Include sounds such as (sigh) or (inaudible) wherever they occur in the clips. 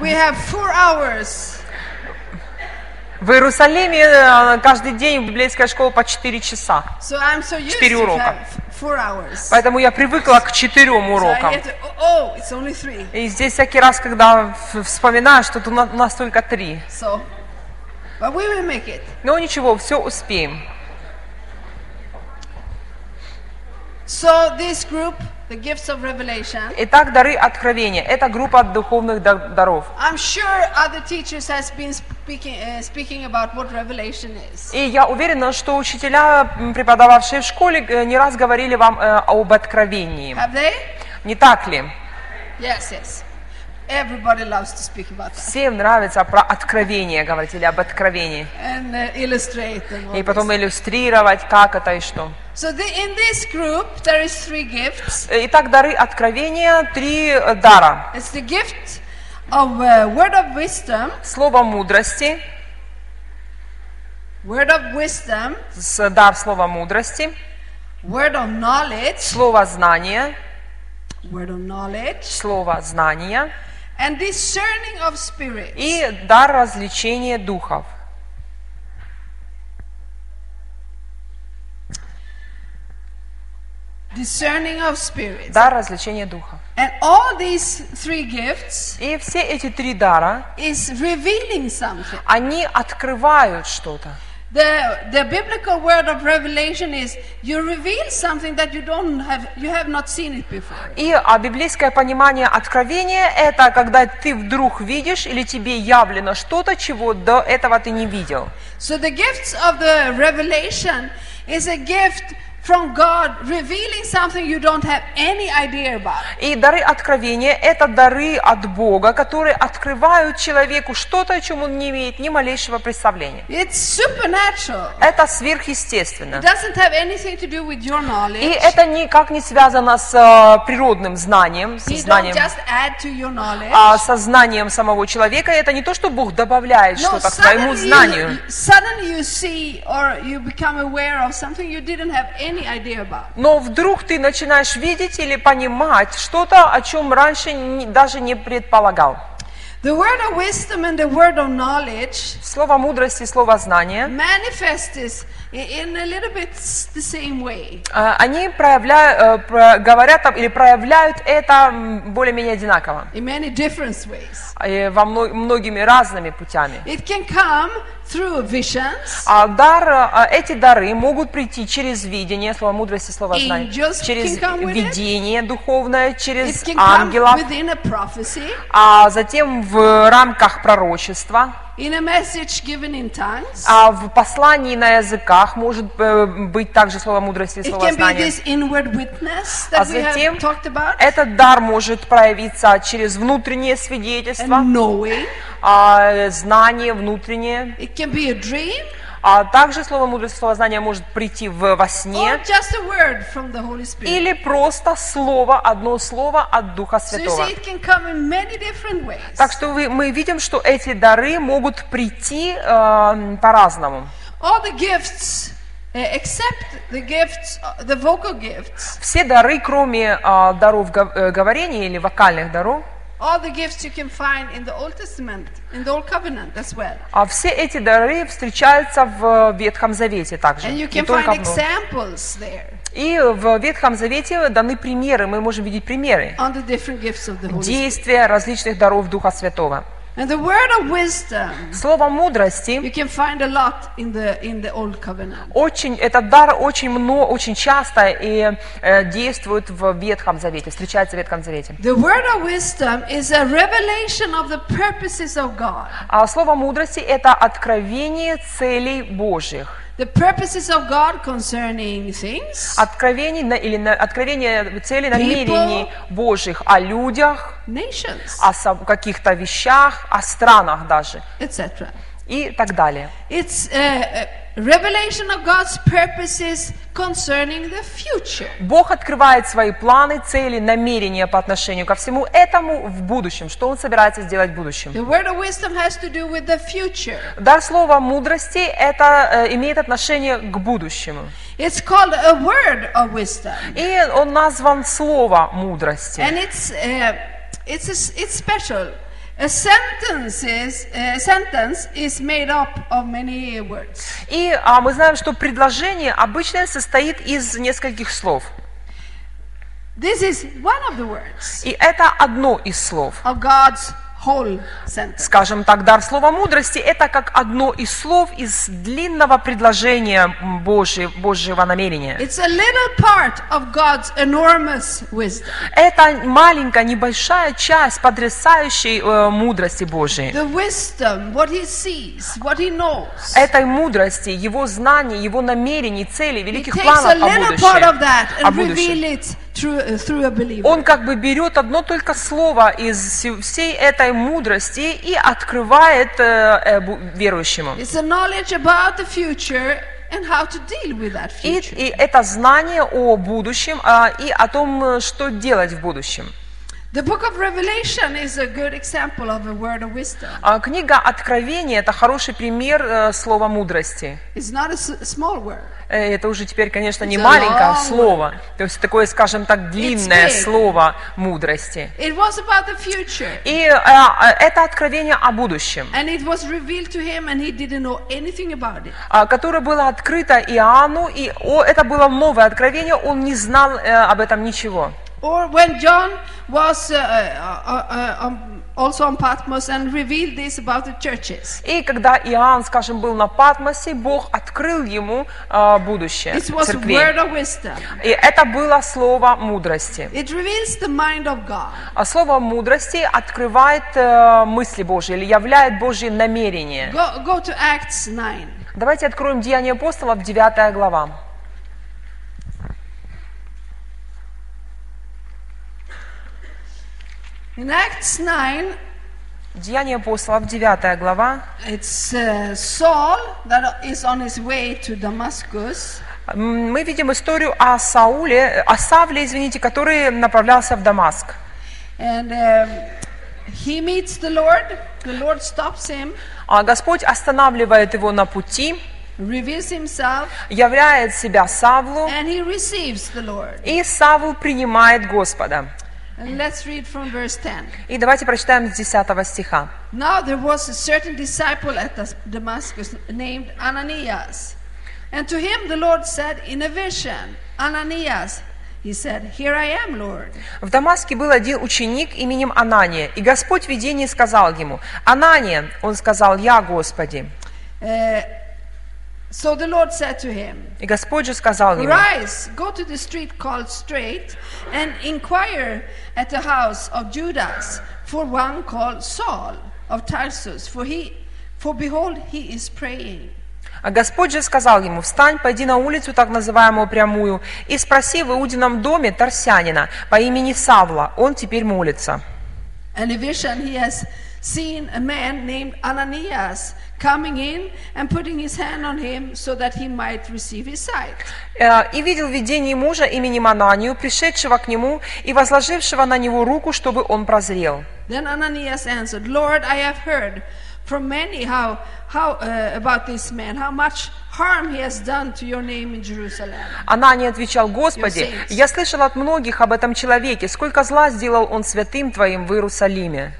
we have four hours В Иерусалиме э, каждый день библейская школа по 4 часа. So I'm so used Четыре to урока. Поэтому я привыкла к четырем урокам. to, oh, oh. И здесь всякий раз, когда вспоминаю, что у нас- только три. So. Но ничего, все успеем. So this group, the gifts of revelation, Итак, дары откровения. Это группа духовных дар- даров. I'm sure other teachers has been speaking uh, speaking about what revelation is. И я уверена, что учителя, преподававшие в школе, э, не раз говорили вам э, об откровении. Have they? Не так ли? Yes, yes. Everybody loves to speak about that. Всем нравится про откровение говорить или об откровении. and uh, illustrate all И потом иллюстрировать, как это и что. So the, in this group, there is three gifts. Итак, дары откровения, три э, дара. It's the gift of uh, word of wisdom, Слово мудрости, word of wisdom, с- дар слова мудрости, word of knowledge, слово знания, word of knowledge, слово знания and discerning of spirits. и дар развлечения духов. Discerning of spirits. Дар развлечения духов. And all these three gifts И все эти три дара, is revealing something. они открывают что-то. The, the biblical word of revelation is you reveal something that you don't have you have not seen it before. И а, библейское понимание откровения – это когда ты вдруг видишь или тебе явлено что-то, чего до этого ты не видел. So the gifts of the revelation is a gift from God revealing something you don't have any idea about. И дары откровения – это дары от Бога, которые открывают человеку что-то, о чем он не имеет ни малейшего представления. It's supernatural. Это сверхъестественно. It doesn't have anything to do with your И knowledge. это никак не связано с э, природным знанием, don't знанием, just add to your knowledge. а со знанием самого человека. Это не то, что Бог добавляет No, что-то к suddenly знанию. you, suddenly you see or you become aware of something you didn't have any idea about. Но вдруг ты начинаешь видеть или понимать что-то, о чем раньше даже не предполагал. The word of wisdom and the word of knowledge Слово мудрости, слово знания, in a little bit s- the same way. они проявляют, говорят или проявляют это более-менее одинаково, In many different ways. э, во мно- многими разными путями. It can come through visions. А дар, э, эти дары могут прийти через видение, слово мудрости, слово знания, через видение духовное, через ангелов, а затем в рамках пророчества, in a message given in tongues. а в послании на языках может э, быть также слово мудрости, It слово знания. А that we затем have talked about. этот дар может проявиться через внутреннее свидетельство, а, знание внутреннее. А также слово мудрости, слово знания может прийти в, во сне. Или просто слово, одно слово от Духа So Святого. ways. Так что вы- мы видим, что эти дары могут прийти э, по-разному. Gifts, uh, Все дары, кроме э, даров гов- э, говорения или вокальных даров, all the gifts you can find in the Old Testament, in the Old Covenant as well. а все эти дары встречаются в Ветхом Завете также, And you can find examples there И в Ветхом Завете даны примеры, мы можем видеть примеры действия различных даров Духа Святого. And the word of wisdom, Слово мудрости you can find a lot in the in the Old Covenant. очень, этот дар очень много, очень часто и э, действует в Ветхом Завете, встречается в Ветхом Завете. The word of wisdom is a revelation of the purposes of God. А слово мудрости это откровение целей Божьих. The purposes of God concerning things, Откровение на- или на- откровение целей, намерений Божьих о людях, nations, о каких-то вещах, о странах даже etc. и так далее. It's a revelation of God's purposes concerning the future. Бог открывает свои планы, цели, намерения по отношению ко всему этому в будущем, что Он собирается сделать в будущем. The word of wisdom has to do with the future. Дар слова мудрости это э, имеет отношение к будущему. It's called a word of wisdom, И он назван слово мудрости. and it's uh, it's a it's special. A sentence is, a sentence is made up of many words. И а, мы знаем, что предложение обычно состоит из нескольких слов. This is one of the words И это одно из слов. of God's. Скажем так, дар слова мудрости – это как одно из слов из длинного предложения м, Божье- Божьего намерения. Это маленькая, небольшая часть потрясающей э, мудрости knows. Этой мудрости, его знаний, его намерений, целей, великих планов о будущем. о будущем. Uh. Он как бы берет одно только слово из всей этой мудрости и открывает э, э, верующему. И это знание о будущем а, и о том, э, что делать в будущем. The book of Revelation is a good example of a word of wisdom. А, Книга Откровения – это хороший пример э, слова мудрости. It's not a small word. Э, Это уже теперь, конечно, не маленькое слово, то есть такое, скажем так, длинное слово мудрости. It was about the future. И э, э, это откровение о будущем, And it was revealed to him, and he didn't know anything about it. а, которое было открыто Иоанну, и это было новое откровение, он не знал об этом ничего. Or when John was uh, uh, uh, um, also on Patmos and revealed this about the churches. И когда Иоанн, скажем, был на Патмосе, Бог открыл ему э, будущее It was a церквей. word of wisdom. И это было слово мудрости. It reveals the mind of God. А слово мудрости открывает э, мысли Божьи или являет Божьи намерения. Go, go to Acts 9. Давайте откроем Деяния апостолов, 9 глава. In Acts 9, Деяния апостолов, 9 глава. it's uh, Saul that is on his way to Damascus. Мы видим историю о Сауле, о Савле, извините, который направлялся в Дамаск. And um, he meets the Lord. The Lord stops him, А Господь останавливает его на пути, reveals himself, являет себя Савлу, and he receives the Lord. и Савл принимает Господа. Let's read from verse 10. И давайте прочитаем с 10 стиха. Now there was a certain disciple at Damascus named Ananias. And to him the Lord said in a vision, Ananias, he said, Here I am, Lord. В Дамаске был один ученик именем Анания, и Господь в видении сказал ему, «Анания!» Он сказал, «Я, Господи». Uh, so the Lord said to him, И Господь же сказал ему, Rise, go to the street called Straight, and inquire at the house of Judas for one called Saul of Tarsus, for he, for behold, he is praying. А Господь же сказал ему, «Встань, пойди на улицу, так называемую прямую, и спроси в Иудином доме Тарсянина по имени Савла, он теперь молится». And in vision, he has seen a man named Ananias coming in and putting his hand on him so that he might receive his sight. Э, «И видел видение мужа именем Ананию, пришедшего к нему и возложившего на него руку, чтобы он прозрел». Then Ananias answered, Lord, I have heard from many how, how uh, about this man, how much Jerusalem. Анания отвечал, «Господи, я слышал от многих об этом человеке, сколько зла сделал он святым Твоим в Иерусалиме».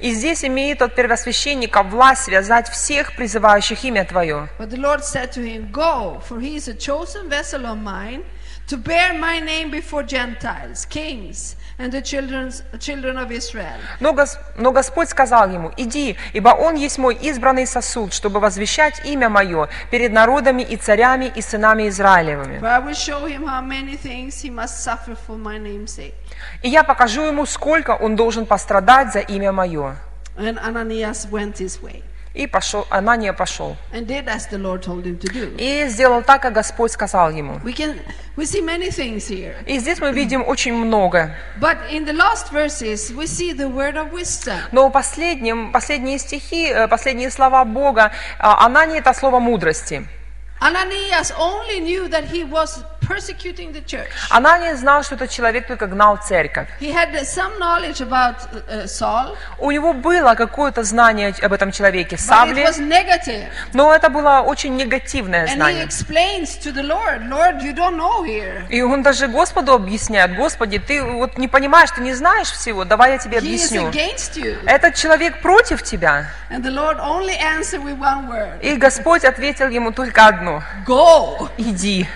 И здесь имеет от первосвященника власть связать всех, призывающих имя Твое. But the Lord said to him, Go, for he is a chosen vessel of mine to bear my name before Gentiles, kings, and the children of Israel. Но, Гос- но Господь сказал ему, «Иди, ибо он есть мой избранный сосуд, чтобы возвещать имя мое перед народами и царями и сынами Израилевыми. И я покажу ему, сколько он должен пострадать за имя мое». And Ananias went his way И пошел, Анания пошел. И сделал так, как Господь сказал ему. И здесь мы видим очень много. Но последним, последние стихи, э, последние слова Бога, Анания – это слово мудрости. Ananias only knew that he was persecuting the church. Анания знал, что этот человек только гнал церковь. He had some knowledge about uh, Saul, У него было какое-то знание об этом человеке, but it Савле, was negative. но это было очень негативное And he знание. explains to the Lord, Lord, you don't know here. И он даже Господу объясняет, Господи, ты вот не понимаешь, ты не знаешь всего, давай я тебе He is объясню. against you. Этот человек против тебя. And the Lord only answered with one word И Господь ответил ему только одно. Go. Иди.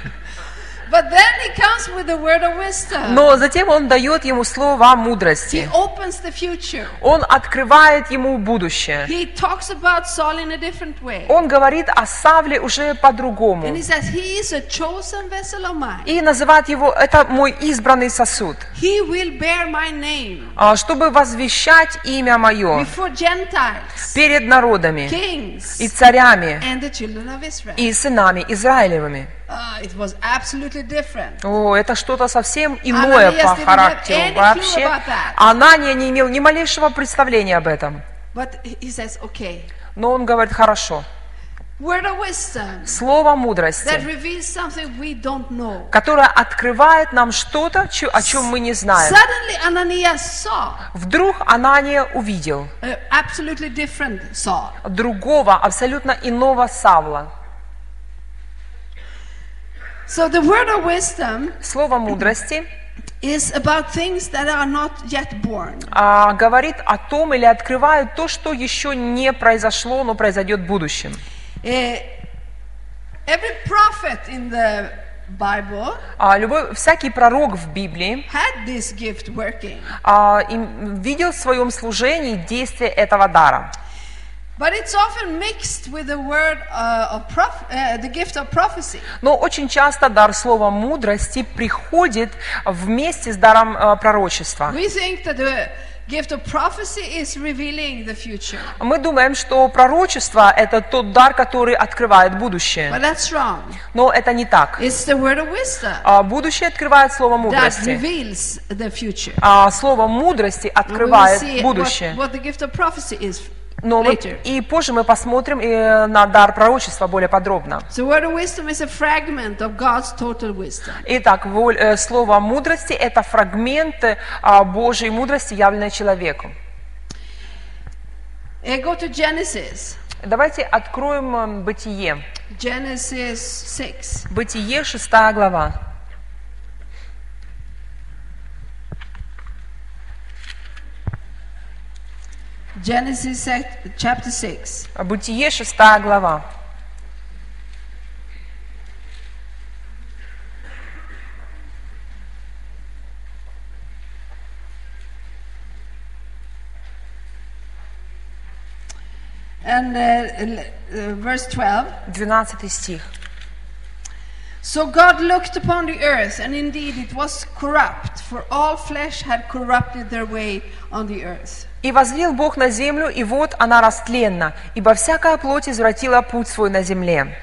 But then he comes with the word of wisdom. Но затем он дает ему слова He мудрости. opens the future. Он открывает ему будущее. He talks about Saul in a different way. Он говорит о Савле уже And по-другому. he says, He is a chosen vessel of mine. И называет его, это мой избранный сосуд, He will bear my name а, чтобы возвещать имя мое before Gentiles, перед народами kings, и царями and the children of Israel. и сынами Израилевыми. Ah. О, это что-то совсем иное по характеру вообще. Анания не имел ни малейшего представления об этом. Но он говорит, хорошо. Слово мудрости, которое открывает нам что-то, о чем мы не знаем. Вдруг Анания увидел другого, абсолютно иного Савла. So the word of wisdom Слово мудрости is about things that are not yet born. а, говорит о том или открывает то, что еще не произошло, но произойдет в будущем. Eh, every prophet in the Bible А, любой, всякий пророк в Библии had this gift working, а, им- видел в своем служении действие этого дара. But it's often mixed with the word uh, of prof- uh, the gift of prophecy. Но очень часто дар слова мудрости приходит вместе с даром а, пророчества. We think that the gift of prophecy is revealing the future, Мы думаем, что пророчество – это тот дар, который открывает будущее. but that's wrong. Но это не так. It's the word of wisdom А, Будущее открывает слово that мудрости. reveals the future. А слово мудрости открывает see what, будущее. what the gift of prophecy is Но мы, и позже мы посмотрим э, на дар пророчества более подробно. So, word of wisdom is a fragment of God's total wisdom. Итак, э, слово мудрости – это фрагменты а, Божьей мудрости, явленной человеку. Go to Genesis, Давайте откроем э, Бытие. Genesis 6. Бытие, 6 глава. Genesis sec- chapter 6. Бытие, 6 глава. And uh, l- uh, verse 12. 12 стих. So God looked upon the earth, and indeed it was corrupt, for all flesh had corrupted their way on the earth. «И возлил Бог на землю, и вот она растленна, ибо всякая плоть извратила путь свой на земле».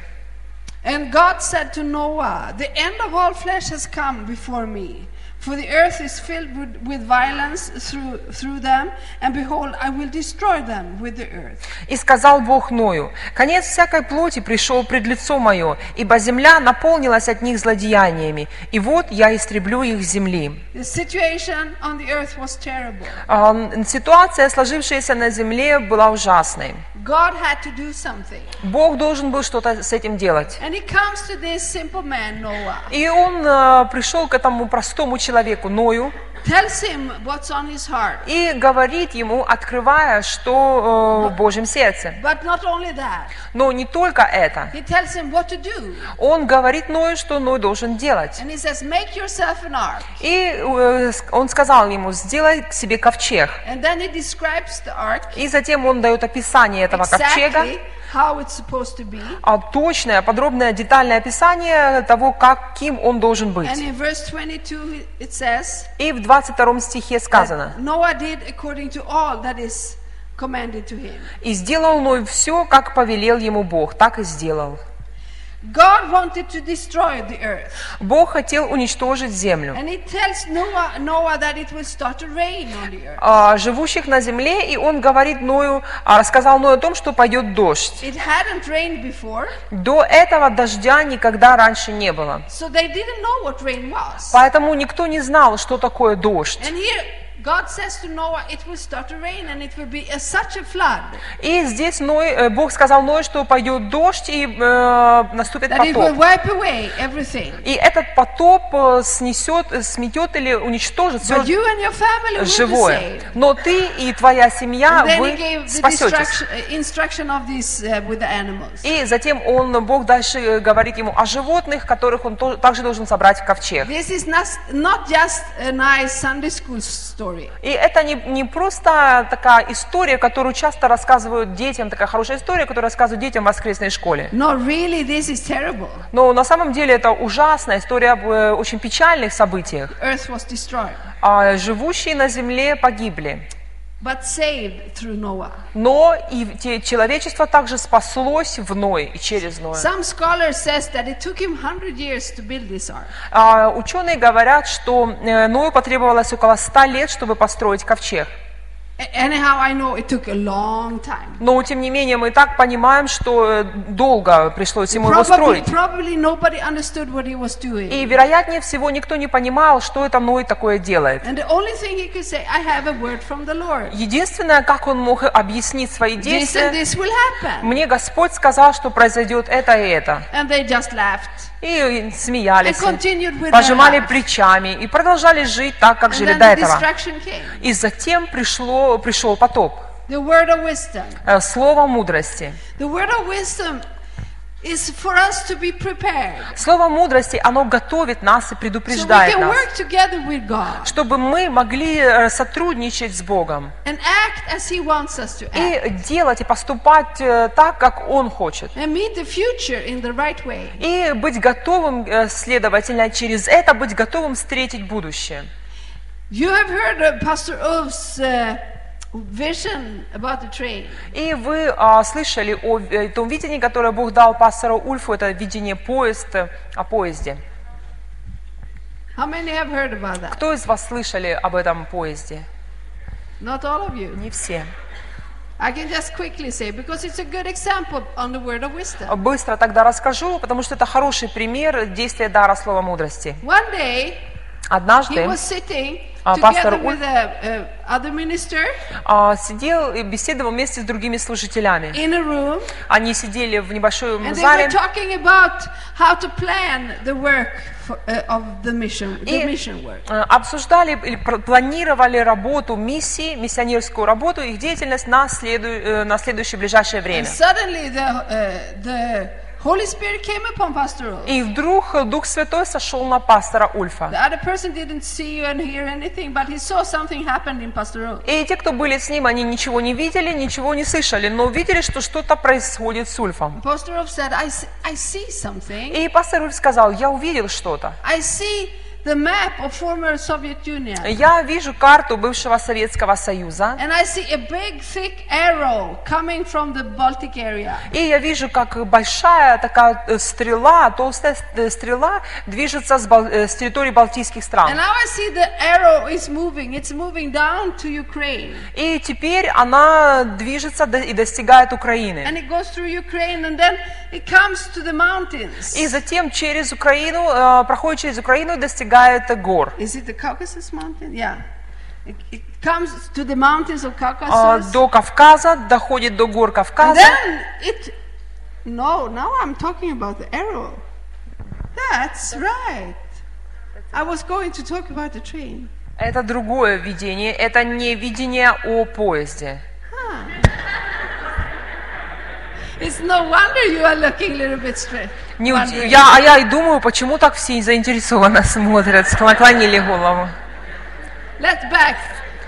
And God said to Noah, The end of all flesh has come before me, For the earth is filled with, with violence through, through them, and behold, I will destroy them with the earth. И сказал Бог Ною, «Конец всякой плоти пришел пред лицо мое, ибо земля наполнилась от них злодеяниями, и вот я истреблю их с земли». The situation on the earth was terrible. М, Ситуация, сложившаяся на земле, была ужасной. God had to do something. Бог должен был что-то с этим делать. And he comes to this simple man, Noah, И он э, пришел к этому простому человеку, Ною, tells him what's on his heart. и говорит ему, открывая, что э, в Божьем сердце. But not only that, Но не только это. he tells him what to do. Он говорит Ною, что Ной должен делать. And he says, Make yourself an ark. И э, он сказал ему, сделай себе ковчег. And then he describes the ark И затем он дает описание этого ковчега, to be. а точное, подробное, детальное описание того, каким он должен быть. And in verse 22 it says, И в 22 стихе сказано. «И сделал Ной все, как повелел ему Бог, так и сделал». God wanted to destroy the earth. Бог хотел уничтожить землю. And he tells Noah, Noah that it will start to rain on the earth. а, живущих на земле, и он говорит Ною, а, рассказал Ною о том, что пойдет дождь. It hadn't rained before, До этого дождя никогда раньше не было. so they didn't know what rain was. Поэтому никто не знал, что такое дождь. And here И здесь Ной, э, Бог сказал Ною, что пойдет дождь и э, наступит that it will потоп. wipe away everything. И этот потоп э, снесет, э, сметет или уничтожит все живое. Но ты и твоя семья, вы спасетесь. uh, uh. И затем он, Бог дальше э, говорит ему о животных, которых он также должен собрать в ковчег. This is not, not just a nice Sunday school story. И это не, не просто такая история, которую часто рассказывают детям, такая хорошая история, которую рассказывают детям в воскресной школе. No, really, this is terrible. Но на самом деле это ужасная история об э, очень печальных событиях. Earth was destroyed, А живущие на земле погибли. But saved through Noah. Но и человечество также спаслось в Ной и через Ноя. Some scholars says that it took him 100 years to build this ark. А, ученые говорят, что э, Ною потребовалось около 100 лет, чтобы построить ковчег. Но, тем не менее, мы так понимаем, что э, долго пришлось ему его строить. И, вероятнее всего, никто не понимал, что это Ной такое делает. Единственное, как он мог объяснить свои действия, мне Господь сказал, что произойдет это и это. И смеялись, пожимали плечами и продолжали жить так, как жили до этого. И затем пришло, пришел потоп. Э, Слово мудрости. The word of wisdom is for us to be prepared. Слово мудрости, оно готовит нас и So we предупреждает can нас, work together with God чтобы мы могли э, сотрудничать с Богом and act as He wants us to act. и делать и поступать э, так, как Он хочет. And meet the future in the right way. И быть готовым, э, следовательно, через это быть готовым встретить будущее. You have heard of Pastor Ulf's uh, vision about the train. И вы а, слышали о э, том видении, которое Бог дал пастору Ульфу, это видение поезд, э, о поезде. How many have heard about that? Кто из вас слышали об этом поезде? Not all of you. Не все. I can just quickly say because it's a good example on the word of wisdom. Быстро тогда расскажу, потому что это хороший пример действия дара слова мудрости. One day he Однажды was sitting пастор with a, a other minister а, сидел и беседовал вместе с другими служителями. in a room, Они сидели в небольшом and зале uh, И обсуждали или планировали работу миссии, миссионерскую работу, их деятельность на, следу- э, на следующее ближайшее And время. suddenly the uh, the Holy Spirit came upon Pastor Ulf. И вдруг Дух Святой сошел на пастора Ульфа. The other person didn't see and hear anything, but he saw something happened in Pastor Ulf. И те, кто были с ним, они ничего не видели, ничего не слышали, но увидели, что что-то происходит с Ульфом. Pastor Ulf said, I see, I see something. И пастор Ульф сказал, я увидел что-то. I see the map of former Soviet Union. Я вижу карту бывшего Советского Союза, And I see a big, thick arrow coming from the Baltic area. и я вижу, как большая такая э, стрела, толстая э, стрела движется с, Бал- э, с территории Балтийских And стран. now I see the arrow is moving. It's moving down to Ukraine. И теперь она движется до- и достигает Украины. And it goes through Ukraine and then it comes to the mountains. И затем через Украину, э, проходит через Украину и достигает гор. Is it the Caucasus mountain? Yeah. It, it comes to the mountains of А, Caucasus. До Кавказа, доходит до гор And Кавказа. then it. No, now I'm talking about the arrow. That's right. I was going to talk about the train. Это другое видение, это не видение о поезде. It's no wonder you are looking a little bit straight. Не я, а я и думаю, почему так все заинтересованно смотрят, наклонили голову. Let's back.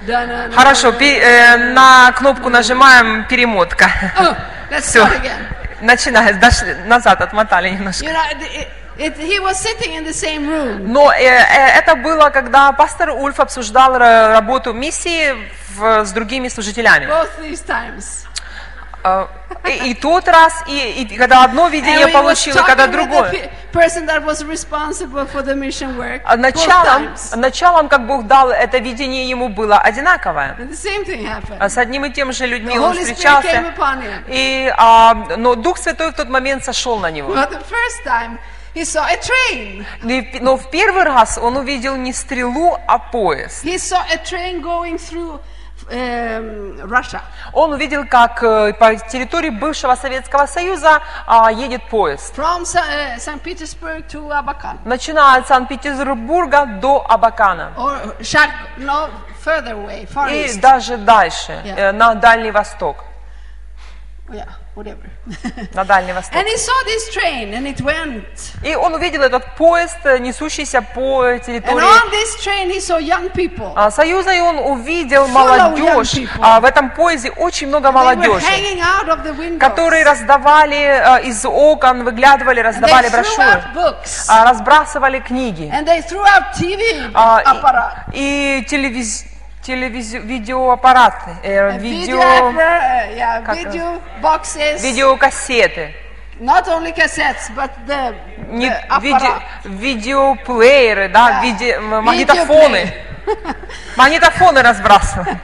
Da-na-na. Хорошо, пе- э, на кнопку нажимаем перемотка. Oh, let's Все, начинаем, дошли, назад отмотали немножко. You know, it, it, he was sitting in the same room. Но э, э, это было, когда пастор Ульф обсуждал ра- работу миссии в- с другими служителями. Both these times. А, И, и тот раз, и, и когда одно видение получил, и когда другое. work А Началом, началом, как Бог дал, это видение ему было одинаковое. А С одним и тем же людьми он встречался. И, а, но Дух Святой в тот момент сошел на него. He saw a train. Но в первый раз он увидел не стрелу, а поезд. He saw a train going through Russia. Он увидел, как э, по территории бывшего Советского Союза а, едет поезд. From St. Petersburg to Abakan. Начиная от Санкт-Петербурга до Абакана. Or Shark, no, further away, far И east. даже дальше, Yeah. э, на Дальний Восток. Yeah, whatever. (laughs) На Дальний Восток. and he saw this train and it went. И он увидел этот поезд, э, несущийся по And территории on this train he saw young people. а, Союза, и он увидел молодежь. А, В этом поезде очень много молодежи, которые раздавали э, из окон, выглядывали, And раздавали брошюры, а, разбрасывали книги. And they threw out TV А, и, и телевиз, телевиз, видеоаппараты, э, видео, yeah, Как video boxes. видеокассеты, Not only cassettes, but the, не, the виде- аппарат. видеоплееры, да, Да. виде- магнитофоны. (laughs) Магнитофоны разбрасывали.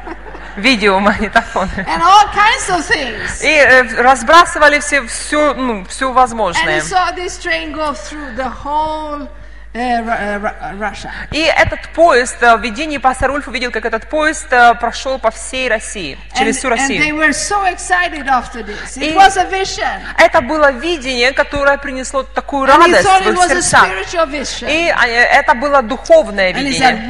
Видеомагнитофоны. And all kinds of things. И э, разбрасывали все, все, ну, все And he возможное. saw this train go through the whole Russia. И этот поезд, э, в видении пастор Ульф увидел, как этот поезд э, прошел по всей России, через всю Россию. И-. Это было видение, которое принесло такую радость в их. И э, это было духовное видение.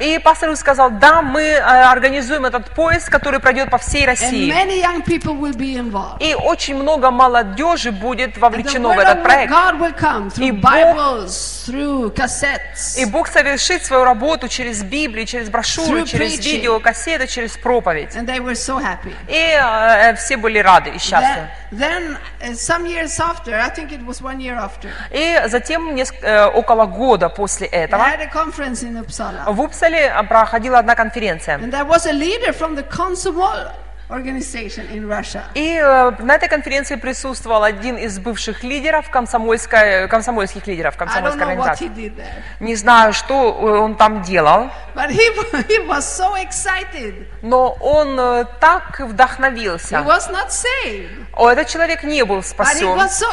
И пастор Ульф сказал, да, мы э, организуем этот поезд, который пройдет по всей России. И очень много молодежи будет вовлечено в этот проект. God will come И through Бог- Bibles, through cassettes. И Бог совершит свою работу через Библию, через брошюры, через preaching. видеокассеты, через проповедь. And they were so happy. И э, все были рады и счастливы. Then, then uh, some years after, I think it was one year after, И затем, неск- э, около года после I этого, had a conference in Uppsala. в Упсале э, проходила одна конференция. And there was a leader from the Russia. И э, на этой конференции присутствовал один из бывших лидеров комсомольской, комсомольских лидеров комсомольской he организации. Не знаю, что э, он там делал, he, (laughs) he so но он э, так He вдохновился. О, этот человек не был he спасен. so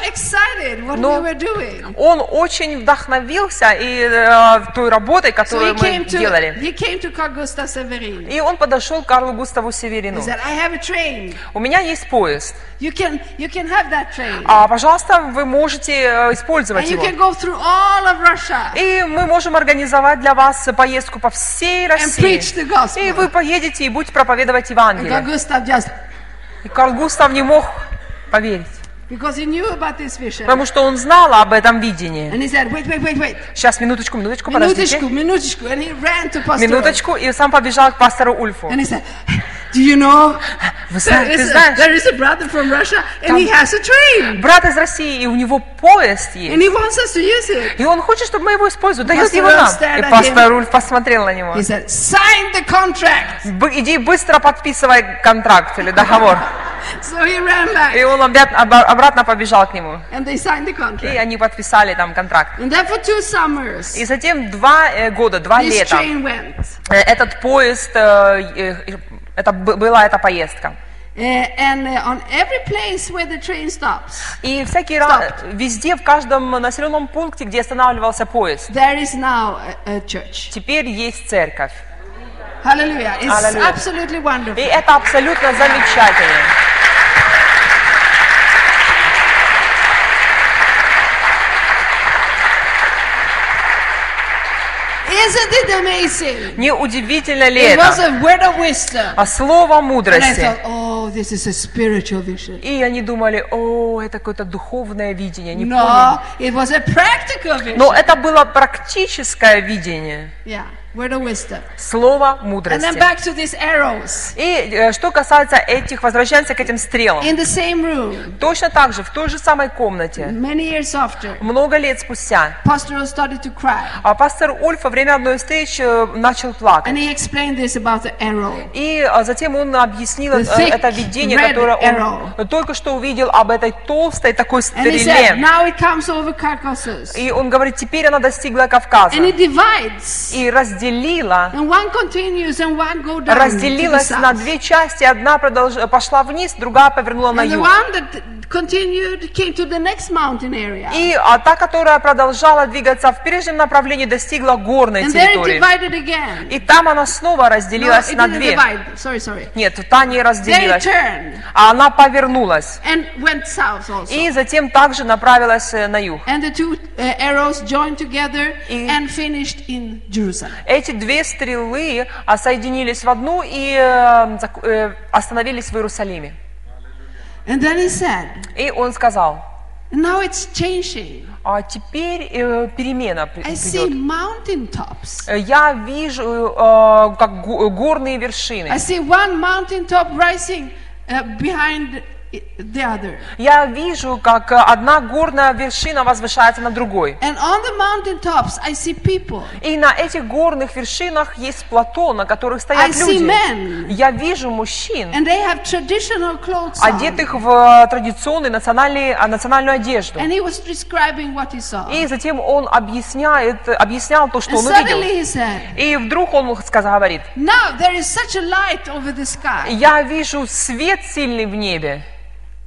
Но- we. Он очень вдохновился и э, той работой, So he которую мы came to делали. he. И он подошел к Карлу Густаву He Северину. said, I have a train. У меня есть поезд. You can you can have that train. А, пожалуйста, вы можете э, And использовать you его. can go through all of Russia. И мы можем организовать для вас поездку по всей России. preach the gospel. И вы поедете и будете проповедовать And Carl Евангелие. Gustav just И Карл Густав не мог поверить, потому что он знал об этом видении. And said, wait, wait, wait, wait. Сейчас, минуточку, минуточку, подождите. And Pastor. Минуточку, и сам побежал к пастору Ульфу. And do you know, Вы знаете, ты знаешь, there is a brother from Russia and Там- he has a train. брат из России, и у него поезд And есть. he wants us to use it. И он хочет, чтобы мы его использовали. Дает его нам. И пастор Ульф посмотрел на него. He said, sign the contract. Иди быстро подписывай контракт или договор. So he ran back И он обратно побежал к нему. and they signed the И contract. они подписали там контракт. And then for two summers, И затем два э, года, два this лета train went. э, этот поезд, э, это была эта поездка. And on every place where the train stops, И всякий раз, везде, в каждом населенном пункте, где останавливался поезд, there is now a, a church. теперь есть церковь. Hallelujah. It's Hallelujah. absolutely И wonderful. это абсолютно замечательно. Не удивительно ли это? a word of wisdom. А слово And I мудрости. thought, oh, this is a spiritual vision. И они думали, о, это какое-то духовное видение, не поняли. No, it was a practical vision. Но это было практическое видение, Yeah, word of wisdom. слово And then мудрости. back to these arrows. И э, что касается этих, возвращаемся к этим стрелам. In the same room, Точно так же, в той же самой комнате, many years after, много лет спустя, Pastor started to cry. а пастор Ульф во время одной встречи э, начал And плакать. he explained this about the arrow. И а, затем он объяснил The э, thick это видение, которое arrow. он только что увидел об этой толстой такой And he said, стреле. now it comes over Caucasus. И он говорит, теперь она достигла Кавказа. And it divides. И разделила, разделилась на две части. Одна пошла вниз, другая повернула на юг. Continued came to the next mountain area. И а, та, которая продолжала двигаться в прежнем направлении, достигла горной And there it территории. divided again. И там она снова No, разделилась it на две. Sorry, sorry. Нет, та не it разделилась, turned а она повернулась. and went south also. И затем также направилась э, на юг. And the two uh, arrows joined together И- and finished in Jerusalem. Эти две стрелы а, соединились в одну и э, э, остановились в Иерусалиме. And then he said, И он сказал, now it's changing. а теперь э, перемена при- I see придет. mountain tops. Э, Я вижу э, как го- горные вершины. I see one mountain top rising uh, behind the other. Я вижу, как э, одна горная вершина возвышается над другой. And on the mountain tops, I see people. И на этих горных вершинах есть плато, на которых I стоят see люди. men. Я вижу мужчин, And they have traditional clothes on. одетых в э, традиционную национальную, а, национальную одежду. And he was describing what he saw. И затем он объясняет, объяснял то, что And он увидел. he said, И вдруг он сказал, говорит, now there is such a light over the sky. я вижу свет сильный в небе.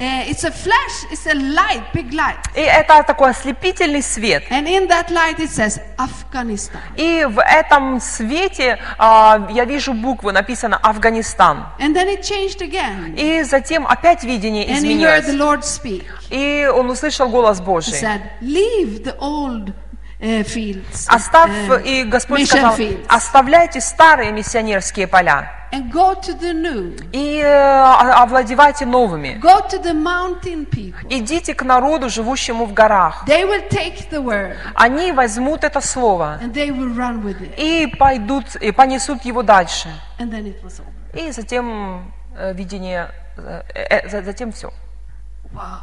Uh, it's a flash, it's a light, big light. И это такой ослепительный свет. And in that light it says Afghanistan. И в этом свете а, я вижу буквы, написано Афганистан. And then it changed again. И затем опять видение And he heard the изменилось. Lord speak. И он услышал голос He Божий. said, Leave the old uh, fields. Оставь, uh, и Господь сказал, fields, оставляйте старые миссионерские поля and go to the new. и э, овладевайте новыми. Go to the mountain people. Идите к народу, живущему в горах. They will take the word Они возьмут это слово and they will run with it. и пойдут, и понесут его дальше. And then it was over. И затем э, видение, э, за- затем все. Wow.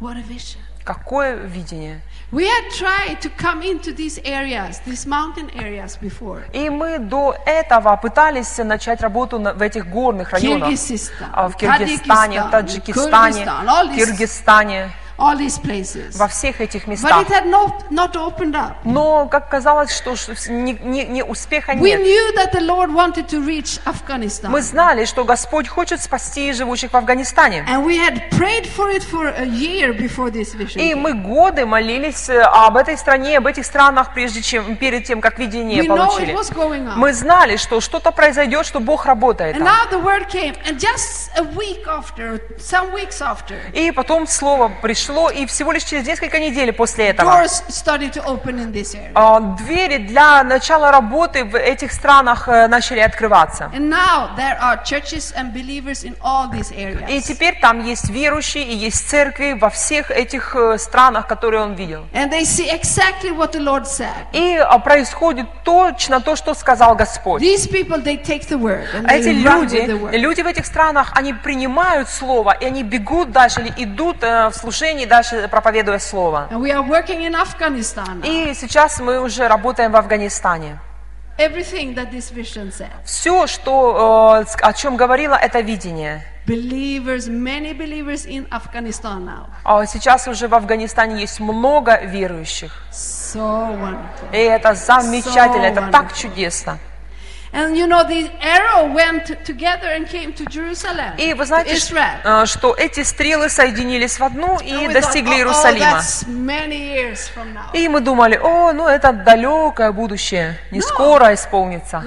What a vision. Какое видение? We had tried to come into these areas, these mountain areas before. И мы до этого пытались начать работу в этих горных районах. Киргизстан, А, В Киргизстане, Таджикистан, Таджикистане, Киргизстане, All these places. во всех этих But местах. it had not, not opened up. Но, как казалось, что ни, ни- ни успеха We нет. knew that the Lord wanted to reach Afghanistan. Мы знали, что Господь хочет спасти живущих в Афганистане. And we had prayed for it for a year before this vision. И мы годы молились э, об этой стране, об этих странах, прежде чем, перед тем, как видение We know it получили. was going on. Мы знали, что что-то произойдет, что Бог работает. And там. now the word came, and just a week after, some weeks after, И потом слово пришло, и всего лишь через несколько недель после этого а, двери для начала работы в этих странах э, начали открываться. И теперь там есть верующие и есть церкви во всех этих э, странах, которые он видел. И а, происходит точно то, что сказал Господь. They Эти люди, люди в этих странах, они принимают слово, и они бегут дальше, или идут э, в служении дальше, проповедуя слово. И сейчас мы уже работаем в Афганистане. Все, что, э, о чем говорила это видение. Believers, many believers in Afghanistan now. А Сейчас уже в Афганистане есть много верующих. So wonderful. И это замечательно, So это так чудесно. And you know, the arrow went together and came to Jerusalem, И вы знаете, Israel. э, что эти стрелы соединились в одну и достигли "Oh, oh, Иерусалима. И мы думали, о, ну это далекое будущее, не скоро исполнится.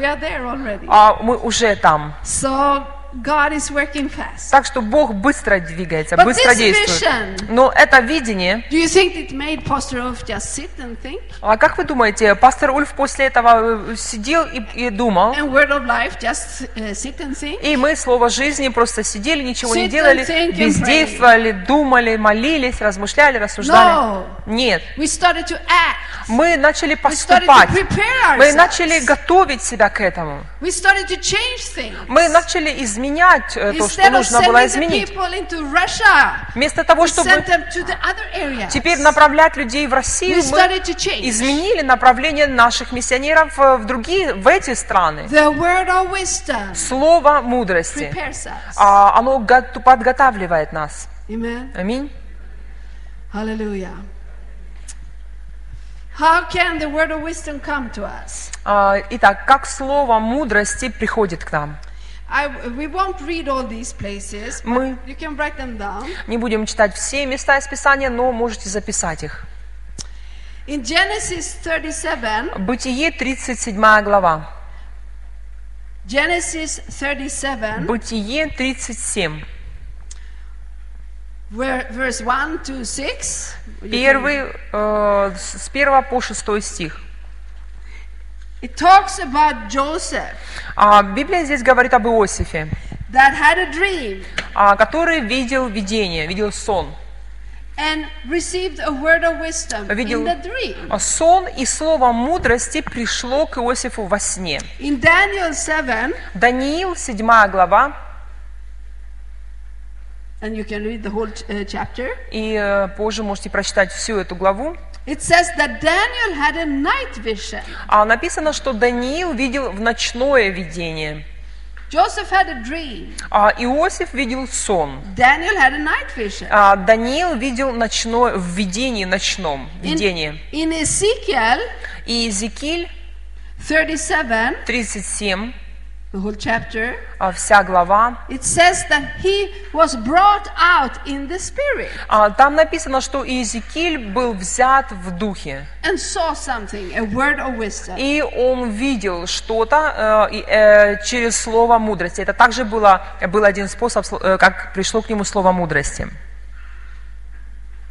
А мы уже там. So God is working fast. Так что Бог быстро двигается, But быстро this действует. vision- Но это видение, Do you think it made Pastor Ulf just sit and think? а как вы думаете, пастор Ульф после этого э, сидел и, и думал, And Word of Life just uh, sit and think? и мы, слово жизни, просто сидели, ничего не Sit делали, бездействовали, думали, молились, размышляли, рассуждали? No. Нет. We started to act. Мы начали We started to поступать. prepare Мы начали готовить себя к этому. We started to change things. Мы начали изменять э, то, что нужно было изменить. Вместо того, чтобы теперь направлять людей в Россию, мы изменили направление наших миссионеров э, в другие, в эти страны. Слово мудрости, а, оно гот- подготавливает нас. Аминь. Hallelujah. How can the word of wisdom come to us? А, Итак, как слово мудрости приходит к нам? Мы не будем читать все места из Писания, но можете записать их. In Genesis 37, Бытие 37 глава. Genesis 37, Бытие 37. where, verse 1 to 6. you can- Первый, э, с 1 по 6 стих. It talks about Joseph А Библия здесь говорит об Иосифе, that had a dream а, который видел видение, видел сон. and received a word of wisdom Видел in the dream. а, сон и слово мудрости пришло к Иосифу во сне. In Daniel 7, Даниил, 7 глава, and you can read the whole uh, chapter, и э, позже можете прочитать всю эту главу. it says that Daniel had a night vision. А написано, что Даниил видел в ночное видение, Joseph had a dream. а Иосиф видел сон. Daniel had a night vision. А Даниил видел ночное, в видении ночном, In, видение. in Ezekiel И Иезекииль 37, 37, the whole chapter, а, вся глава, it says that he was brought out in the spirit а, там написано, что Иезекииль был взят в духе. and saw something, a word of wisdom. И он видел что-то э, э, через слово мудрости. Это также было, был один способ, э, как пришло к нему слово мудрости.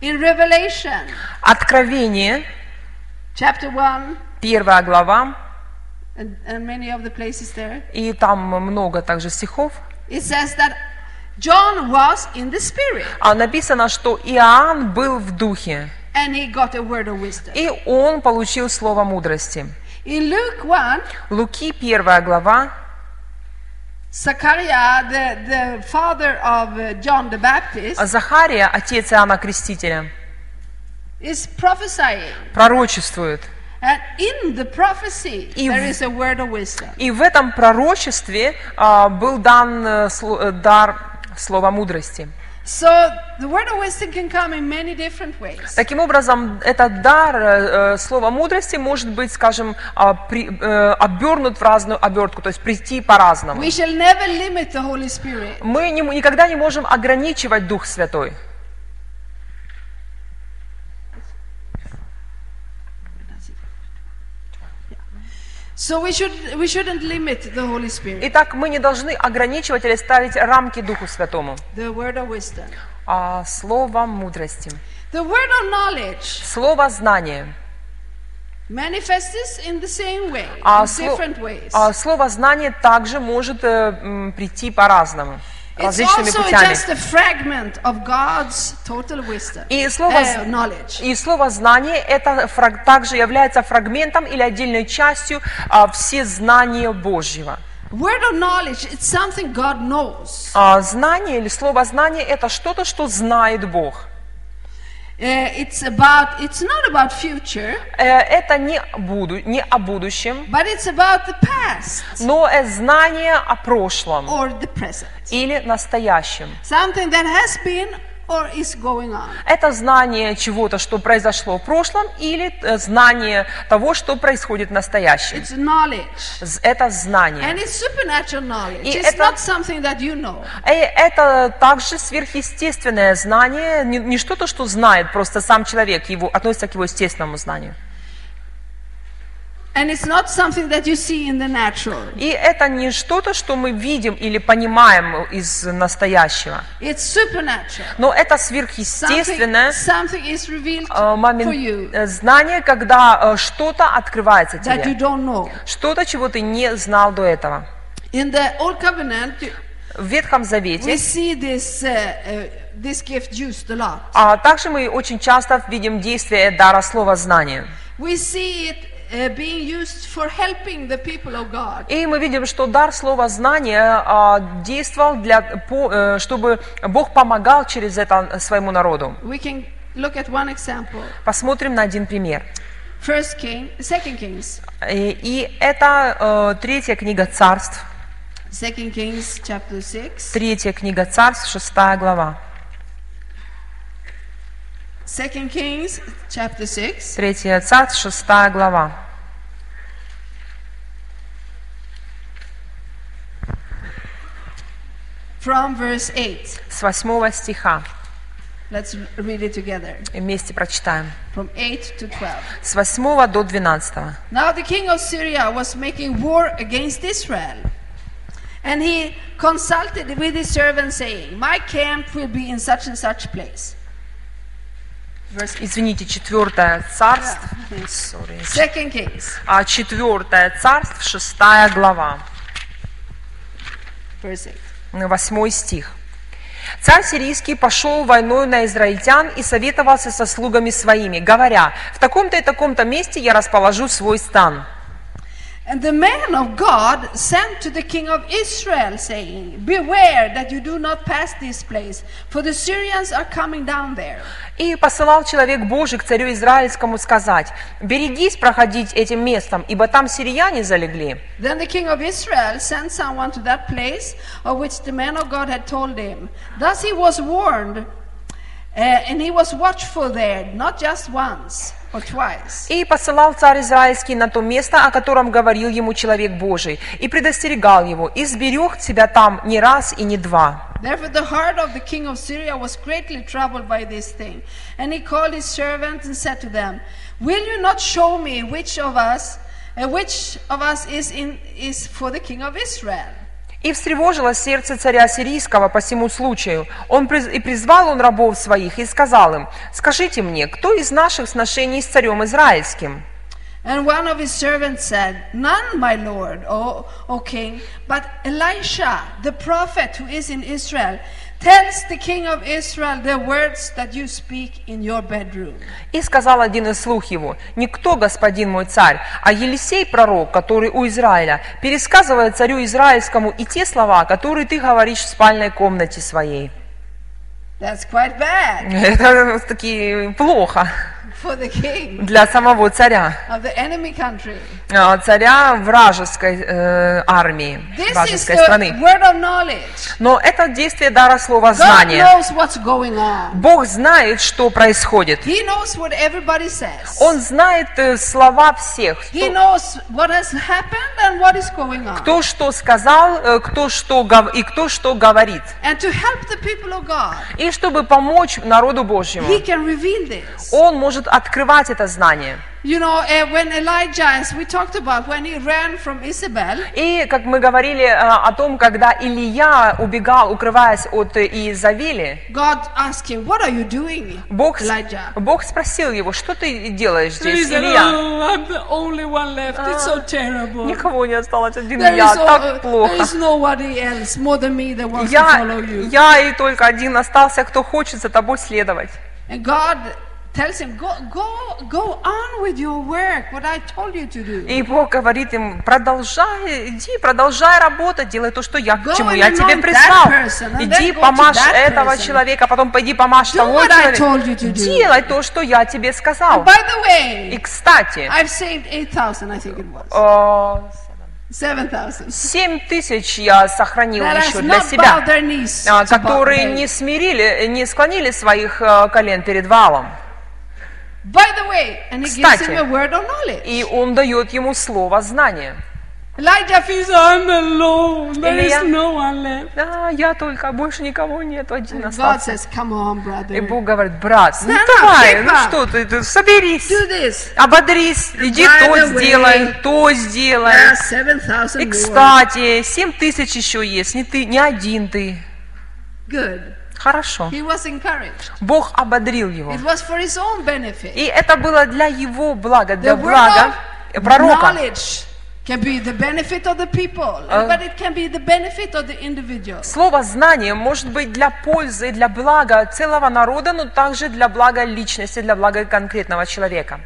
In Revelation Откровение, chapter 1, первая глава, and, and many of the places there, и там много также стихов. it says that John was in the spirit А написано, что Иоанн был в духе, and he got a word of wisdom. и он получил слово мудрости. In Luke 1, Луки, первая глава, Zachariah, the, the father of uh, John the Baptist, Захария, отец Иоанна Крестителя, is prophesying. пророчествует. И в-. И этом пророчестве а, был дан э, сло- э, дар слова мудрости. So the word of wisdom can come in many different ways. Таким образом, этот дар э, э, слова мудрости может быть, скажем, а, при- э, обернут в разную обертку, то есть прийти по-разному. Мы не- никогда не можем ограничивать Дух Святой. So we should we shouldn't limit the Holy Spirit. Итак, мы не должны ограничивать или ставить рамки Духу Святому. The word of wisdom. А слово мудрости, The word of knowledge слово знания. manifests in the same way, А, in different ways. а слово знание также может э, м, прийти по-разному, различными путями. И слово, и слово знание это фраг- также является фрагментом или отдельной частью а, все знания Божьего. Word of knowledge, it's something God knows. А знание или слово знание это что-то, что знает Бог. Uh, it's about it's not about future, Э, Это не, буду, не о будущем, but it's about the past но э, знание о прошлом or the present. или настоящем. Something that has been or is going on. Это знание чего-то, что произошло в прошлом, или э, знание того, что происходит в настоящем. It's knowledge. Это знание. And it's supernatural knowledge. И it's это- not something that you know. И это также сверхъестественное знание, не, не что-то, что знает просто сам человек, его, относится к его естественному знанию. And it's not something that you see in the natural. И это не что-то, что мы видим или понимаем из настоящего. It's supernatural. Но это Something, сверхъестественное something is revealed э, for момент- you э, знание, когда э, что-то открывается that you тебе. don't know. Что-то, чего ты не знал до этого. In the Old Covenant, В Ветхом we Завете see this, uh, uh, this gift used a lot. а также мы очень часто видим действие дара слова знания. We see it uh. И мы видим, что дар слова знания а, действовал, для, э, чтобы Бог помогал через это своему народу. Посмотрим на один пример. First King, Second Kings, И, и это э, третья книга царств, Second Kings chapter 6. третья книга царств, шестая глава. Second Kings chapter 6. Третья царств, шестая глава. From verse 8. С восьмого стиха. Let's read it together. И Вместе прочитаем. From 8 to 12. С восьмого до двенадцатого. Now the king of Syria was making war against Israel. And he consulted with his servants, saying, My camp will be in such and such place. Verse Извините, четвертое царств. Sorry. Second Kings, А четвертое царств, шестая глава. verse 8. Восьмой стих. Царь сирийский пошел войной на израильтян и советовался со слугами своими, говоря, в таком-то и таком-то месте я расположу свой стан. And the man of God sent to the king of Israel, saying, Beware that you do not pass this place, for the Syrians are coming down there. И посылал человек Божий к царю Израильскому сказать, берегись проходить этим местом, ибо там сирияне залегли. Then the king of Israel sent someone to that place of which the man of God had told him. Thus he was warned, uh, and he was watchful there, not just once or twice. И посылал царь Израильский на то место, о котором говорил ему человек Божий, и предостерегал его, и сберег тебя там не раз и не два. Therefore, the heart of the king of Syria was greatly troubled by this thing. And he called his servants and said to them, Will you not show me which of us, uh, which of us is, in, is for the king of Israel? И встревожилось сердце царя сирийского по всему случаю. Он приз- и призвал он рабов своих и сказал им, скажите мне, кто из наших сношений с царем Израильским? And one of his servants said, None, my lord, O, o king, but Elisha, the prophet who is in Israel, tells the king of Israel the words that you speak in your bedroom. И сказал один из слух его, «Никто, господин мой царь, а Елисей, пророк, который у Израиля, пересказывает царю Израильскому и те слова, которые ты говоришь в спальной комнате своей». That's quite bad (laughs) Это таки плохо для самого царя, а, царя вражеской э, армии, This is вражеской страны. word of knowledge. Но это действие дара слова знания. Бог знает, что происходит. He knows what everybody says. Он знает э, слова всех. He Кто, knows what has happened and what is going on. кто что сказал, э, кто что и кто что говорит. And to help the people of God, И чтобы помочь народу Божьему, He can reveal this. он может открывать это знание. You know, uh, when Elijah, as we talked about, when he ran from Isabel, И, как мы говорили э, о том, когда Илья убегал, укрываясь от э, Иезавели, God asked him, What are you doing, Бог, Elijah? Бог спросил его, что ты делаешь здесь, said, Илья? Oh, I'm the only one left. It's so terrible. Никого не осталось, один There я, all- так uh, there плохо. is nobody else more than me that wants to Я, follow you. я и только один остался, кто хочет за тобой следовать. And God tells him, go, go, go on with your work, what I told you to do. И Бог говорит им, продолжай, иди, продолжай работать, делай то, что я, к чему я тебе призвал. Иди, помажь этого человека, потом пойди помажь того человека. Делай то, что я тебе сказал. By the way, И, кстати, I've saved 8,000, I think it was. э, 7,000. семь тысяч я сохранил еще для себя, а, которые не смирили, не склонили своих э, колен перед валом. By the way, and he gives Кстати, him a word of knowledge. И он дает ему слово знания. Elijah feels, I'm alone. There Или is no one left. Да, я только, больше никого нет, один God остался. says, Come on, И brother. Бог говорит, брат, ну Stand up, давай, shape ну up. что ты, ты соберись, Do this. ободрись, иди by то way, сделай, то сделай. There are 7,000 И, кстати, семь тысяч еще есть, не ты, не один ты. Good. Хорошо. Бог ободрил его. И это было для его блага, для блага пророка. individual. Слово знание может быть для пользы, для блага целого народа, но также для блага личности, для блага конкретного человека.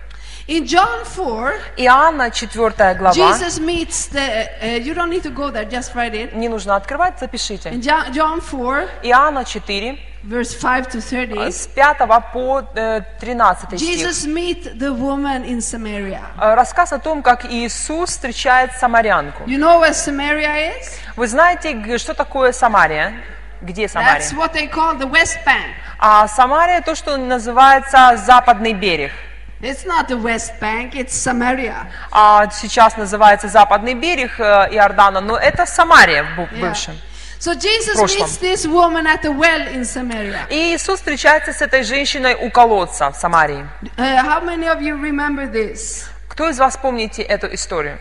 In John 4, Иоанна 4 глава. Jesus meets the. Uh, you don't need to go there, just write it. Не нужно открывать, запишите. In John, John 4, Иоанна 4, verse 5 to 30, с 5 по э, 13 стих. Jesus meet the woman in Samaria. Э, Рассказ о том, как Иисус встречает самарянку. You know where Samaria is? Вы знаете, что такое Самария? Где Самария? That's what they call the West Bank. А Самария то, что называется западный берег. It's not the West Bank, it's Samaria. А сейчас называется западный берег э, Иордана, но это Самария в бу- Yeah. бывшем. So Jesus meets this woman at the well in Samaria. И Иисус встречается с этой женщиной у колодца в Самарии. Uh, how many of you remember this? Кто из вас помните эту историю?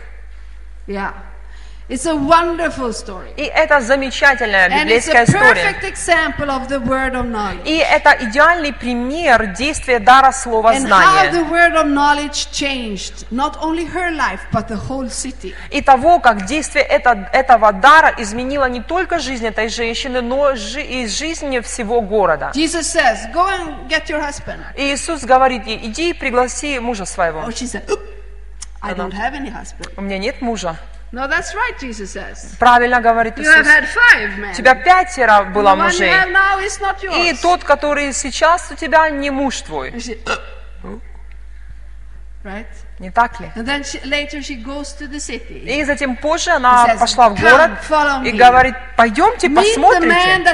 Yeah. It's a wonderful story. И это замечательная And it's библейская история. perfect example of the word of knowledge. И это идеальный пример действия дара слова знания. И того, как действие это- этого дара изменило не только жизнь этой женщины, но жи- и жизнь всего города. Jesus says, Go and get your husband. И Иисус говорит ей, иди и пригласи мужа своего. Oh, she said, "Oop, I don't have any husband. У меня нет мужа. No, that's right, Jesus says. Правильно говорит You have Иисус. had five men. У тебя пятеро The было мужей. have now is not И тот, который сейчас у тебя, не муж твой. Right? Не так ли? И затем позже она пошла в "Come, город и me." говорит, пойдемте посмотрите.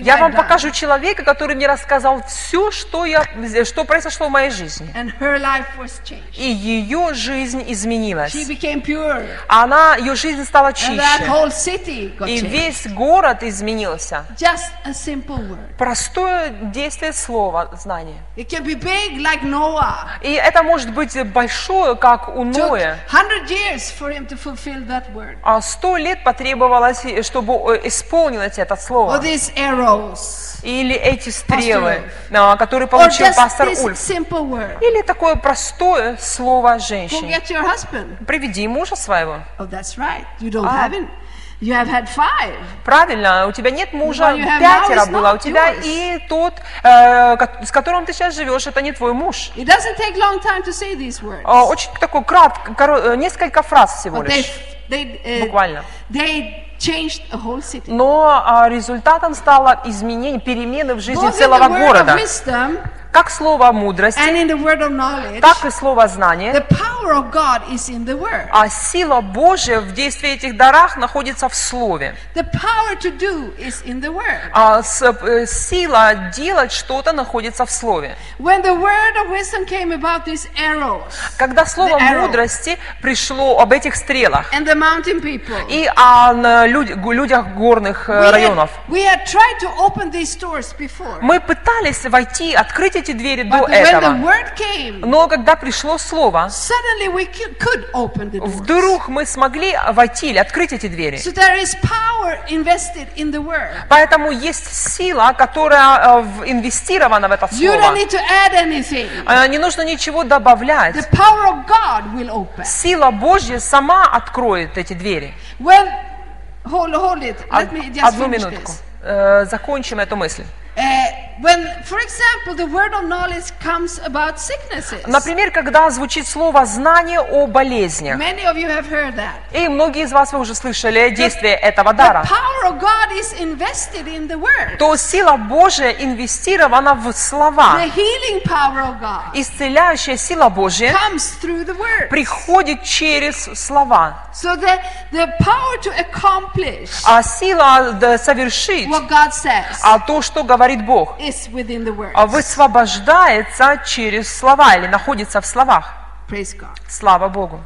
Я вам покажу человека, который мне рассказал все, что, я, что произошло в моей жизни. И ее жизнь изменилась. Она, ее жизнь стала чище. И весь город изменился. Простое действие слова, знание. И это может быть большое, как у Ноя. 100 years for him to fulfill that word. А сто лет потребовалось, чтобы э, исполнилось это слово. Или эти стрелы, а, которые получил пастор Ульф. Или такое простое слово husband. Приведи мужа своего. Oh, that's right. You don't Ah. have him. You have had five. Правильно, у тебя нет мужа, пятеро было, у not тебя yours. и тот, э, с которым ты сейчас живешь, это не твой муж. It doesn't take long time to say these words. А, Очень такой кратко, коро- э, несколько фраз всего But they, лишь, they, uh, буквально. they changed a whole city. Но а, результатом стало изменение, перемены в жизни целого города. Как слово мудрости, так и слово знания. А сила Божья в действии этих дарах находится в слове. А сила делать что-то находится в слове. Когда слово мудрости пришло об этих стрелах и о людях горных районов, мы пытались войти, открыть эти двери до этого. Но когда пришло слово, вдруг мы смогли войти или открыть эти двери. Поэтому есть сила, которая э, инвестирована в это слово. Э, Не нужно ничего добавлять. Сила Божья сама откроет эти двери. Одну минутку. Э, Закончим эту мысль. Uh. Например, когда звучит слово «знание о болезнях». И многие из вас вы уже слышали действие этого дара. power of God is invested in the word. То сила Божия инвестирована в слова. Исцеляющая сила Божья приходит через слова. А сила совершить а то, что говорит Бог, а высвобождается через слова или находится в словах. Слава Богу.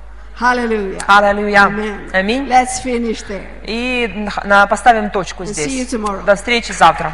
Аллилуйя. Аминь. И поставим точку здесь. До встречи завтра.